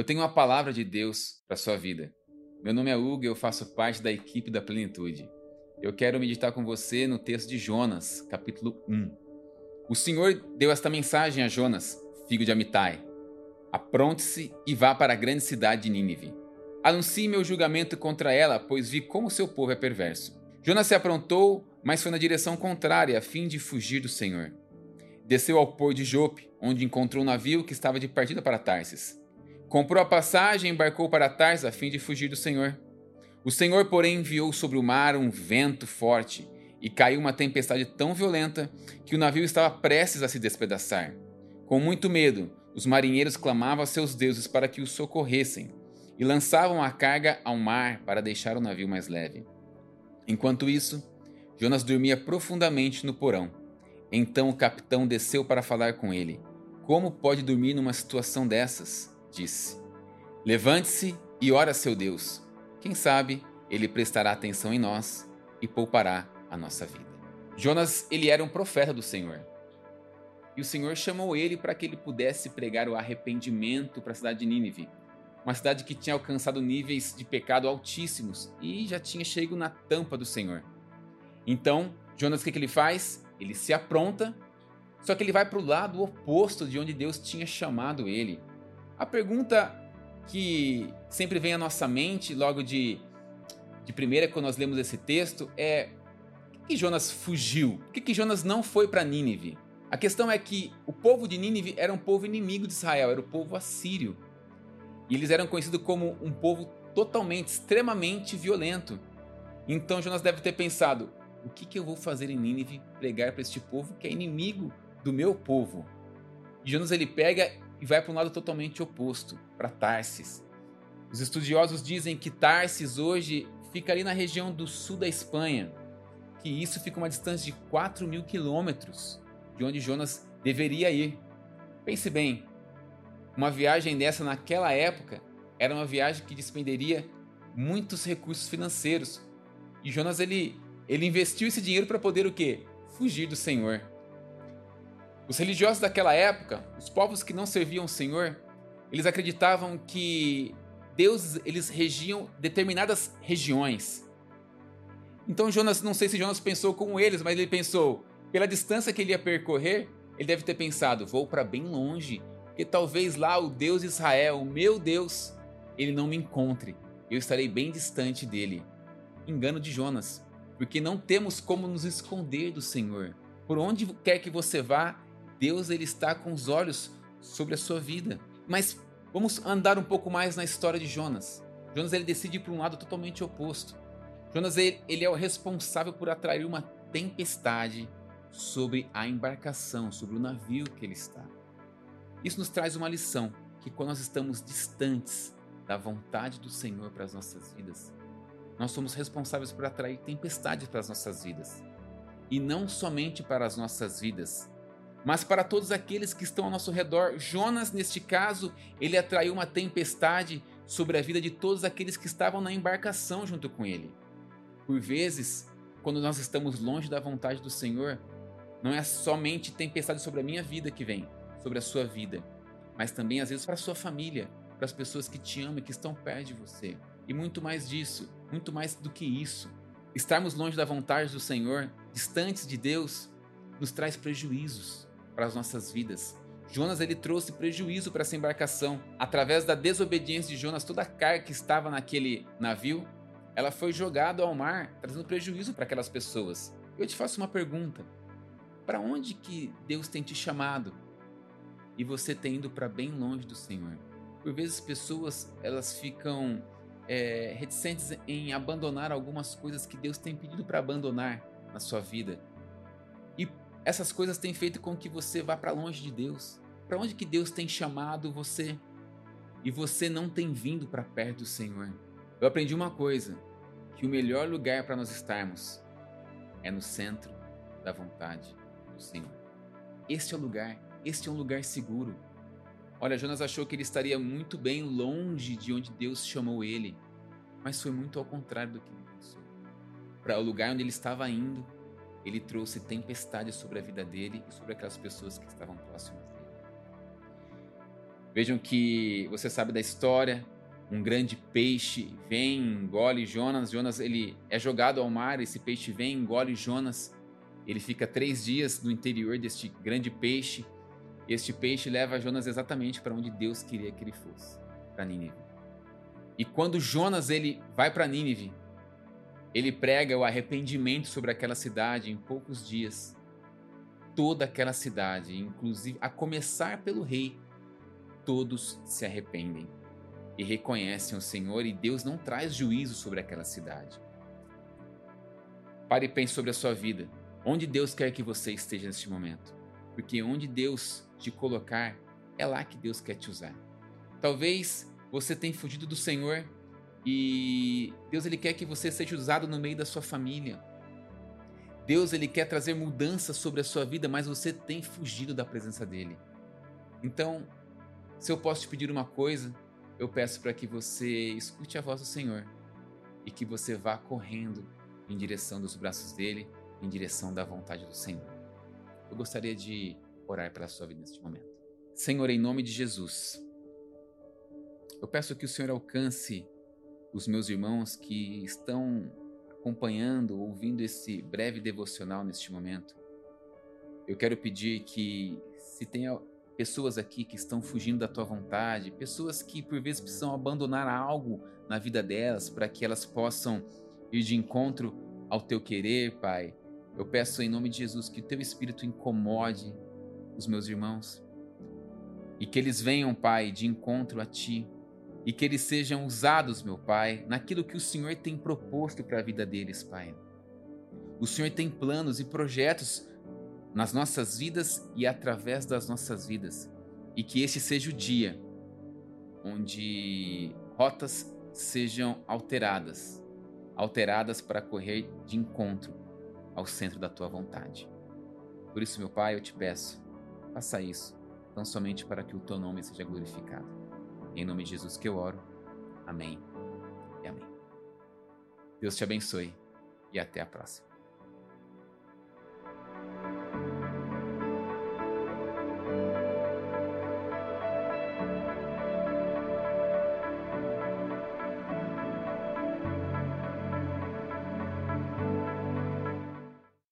Eu tenho uma palavra de Deus para sua vida. Meu nome é Hugo e eu faço parte da equipe da Plenitude. Eu quero meditar com você no texto de Jonas, capítulo 1. O Senhor deu esta mensagem a Jonas, filho de Amitai: Apronte-se e vá para a grande cidade de Nínive. Anuncie meu julgamento contra ela, pois vi como seu povo é perverso. Jonas se aprontou, mas foi na direção contrária, a fim de fugir do Senhor. Desceu ao pôr de Jope, onde encontrou um navio que estava de partida para Tarsis. Comprou a passagem e embarcou para Tarsis a fim de fugir do Senhor. O Senhor, porém, enviou sobre o mar um vento forte e caiu uma tempestade tão violenta que o navio estava prestes a se despedaçar. Com muito medo, os marinheiros clamavam a seus deuses para que os socorressem e lançavam a carga ao mar para deixar o navio mais leve. Enquanto isso, Jonas dormia profundamente no porão. Então o capitão desceu para falar com ele. Como pode dormir numa situação dessas? Disse: Levante-se e ora seu Deus. Quem sabe ele prestará atenção em nós e poupará a nossa vida. Jonas, ele era um profeta do Senhor. E o Senhor chamou ele para que ele pudesse pregar o arrependimento para a cidade de Nínive, uma cidade que tinha alcançado níveis de pecado altíssimos e já tinha chegado na tampa do Senhor. Então, Jonas, o que, que ele faz? Ele se apronta, só que ele vai para o lado oposto de onde Deus tinha chamado ele. A pergunta que sempre vem à nossa mente logo de, de primeira, quando nós lemos esse texto, é: por que Jonas fugiu? Por que, que Jonas não foi para Nínive? A questão é que o povo de Nínive era um povo inimigo de Israel, era o povo assírio. E eles eram conhecidos como um povo totalmente, extremamente violento. Então Jonas deve ter pensado: o que, que eu vou fazer em Nínive pregar para este povo que é inimigo do meu povo? E Jonas ele pega e vai para um lado totalmente oposto, para Tarsis. Os estudiosos dizem que Tarsis hoje fica ali na região do sul da Espanha, que isso fica uma distância de 4 mil quilômetros de onde Jonas deveria ir. Pense bem, uma viagem dessa naquela época era uma viagem que despenderia muitos recursos financeiros. E Jonas ele, ele investiu esse dinheiro para poder o quê? Fugir do Senhor. Os religiosos daquela época, os povos que não serviam o Senhor, eles acreditavam que Deus eles regiam determinadas regiões. Então Jonas, não sei se Jonas pensou como eles, mas ele pensou, pela distância que ele ia percorrer, ele deve ter pensado, vou para bem longe, porque talvez lá o Deus de Israel, o meu Deus, ele não me encontre. Eu estarei bem distante dele. Engano de Jonas, porque não temos como nos esconder do Senhor. Por onde quer que você vá, Deus ele está com os olhos sobre a sua vida. Mas vamos andar um pouco mais na história de Jonas. Jonas ele decide ir para um lado totalmente oposto. Jonas ele, ele é o responsável por atrair uma tempestade sobre a embarcação, sobre o navio que ele está. Isso nos traz uma lição que quando nós estamos distantes da vontade do Senhor para as nossas vidas, nós somos responsáveis por atrair tempestades para as nossas vidas. E não somente para as nossas vidas, mas para todos aqueles que estão ao nosso redor. Jonas, neste caso, ele atraiu uma tempestade sobre a vida de todos aqueles que estavam na embarcação junto com ele. Por vezes, quando nós estamos longe da vontade do Senhor, não é somente tempestade sobre a minha vida que vem, sobre a sua vida, mas também às vezes para a sua família, para as pessoas que te amam e que estão perto de você. E muito mais disso, muito mais do que isso. Estarmos longe da vontade do Senhor, distantes de Deus, nos traz prejuízos para as nossas vidas. Jonas ele trouxe prejuízo para essa embarcação. Através da desobediência de Jonas, toda a carga que estava naquele navio, ela foi jogada ao mar, trazendo prejuízo para aquelas pessoas. Eu te faço uma pergunta: para onde que Deus tem te chamado? E você tem indo para bem longe do Senhor. Por vezes pessoas elas ficam é, reticentes em abandonar algumas coisas que Deus tem pedido para abandonar na sua vida. Essas coisas têm feito com que você vá para longe de Deus. Para onde que Deus tem chamado você? E você não tem vindo para perto do Senhor. Eu aprendi uma coisa, que o melhor lugar para nós estarmos é no centro da vontade do Senhor. Este é o lugar, este é um lugar seguro. Olha, Jonas achou que ele estaria muito bem longe de onde Deus chamou ele, mas foi muito ao contrário do que ele pensou. Para o lugar onde ele estava indo, ele trouxe tempestade sobre a vida dele e sobre aquelas pessoas que estavam próximas dele. Vejam que você sabe da história, um grande peixe vem, engole Jonas. Jonas ele é jogado ao mar, esse peixe vem, engole Jonas. Ele fica três dias no interior deste grande peixe. Este peixe leva Jonas exatamente para onde Deus queria que ele fosse, para Nínive. E quando Jonas ele vai para Nínive, ele prega o arrependimento sobre aquela cidade em poucos dias. Toda aquela cidade, inclusive a começar pelo rei, todos se arrependem e reconhecem o Senhor, e Deus não traz juízo sobre aquela cidade. Pare e pense sobre a sua vida. Onde Deus quer que você esteja neste momento? Porque onde Deus te colocar, é lá que Deus quer te usar. Talvez você tenha fugido do Senhor e Deus ele quer que você seja usado no meio da sua família. Deus ele quer trazer mudanças sobre a sua vida, mas você tem fugido da presença dele. Então, se eu posso te pedir uma coisa, eu peço para que você escute a voz do Senhor e que você vá correndo em direção dos braços dele, em direção da vontade do Senhor. Eu gostaria de orar pela sua vida neste momento. Senhor, em nome de Jesus, eu peço que o Senhor alcance os meus irmãos que estão acompanhando, ouvindo esse breve devocional neste momento. Eu quero pedir que, se tem pessoas aqui que estão fugindo da tua vontade, pessoas que por vezes precisam abandonar algo na vida delas para que elas possam ir de encontro ao teu querer, Pai. Eu peço em nome de Jesus que teu espírito incomode os meus irmãos e que eles venham, Pai, de encontro a ti e que eles sejam usados, meu Pai, naquilo que o Senhor tem proposto para a vida deles, Pai. O Senhor tem planos e projetos nas nossas vidas e através das nossas vidas. E que este seja o dia onde rotas sejam alteradas alteradas para correr de encontro ao centro da tua vontade. Por isso, meu Pai, eu te peço, faça isso, tão somente para que o teu nome seja glorificado. Em nome de Jesus que eu oro. Amém e amém. Deus te abençoe e até a próxima.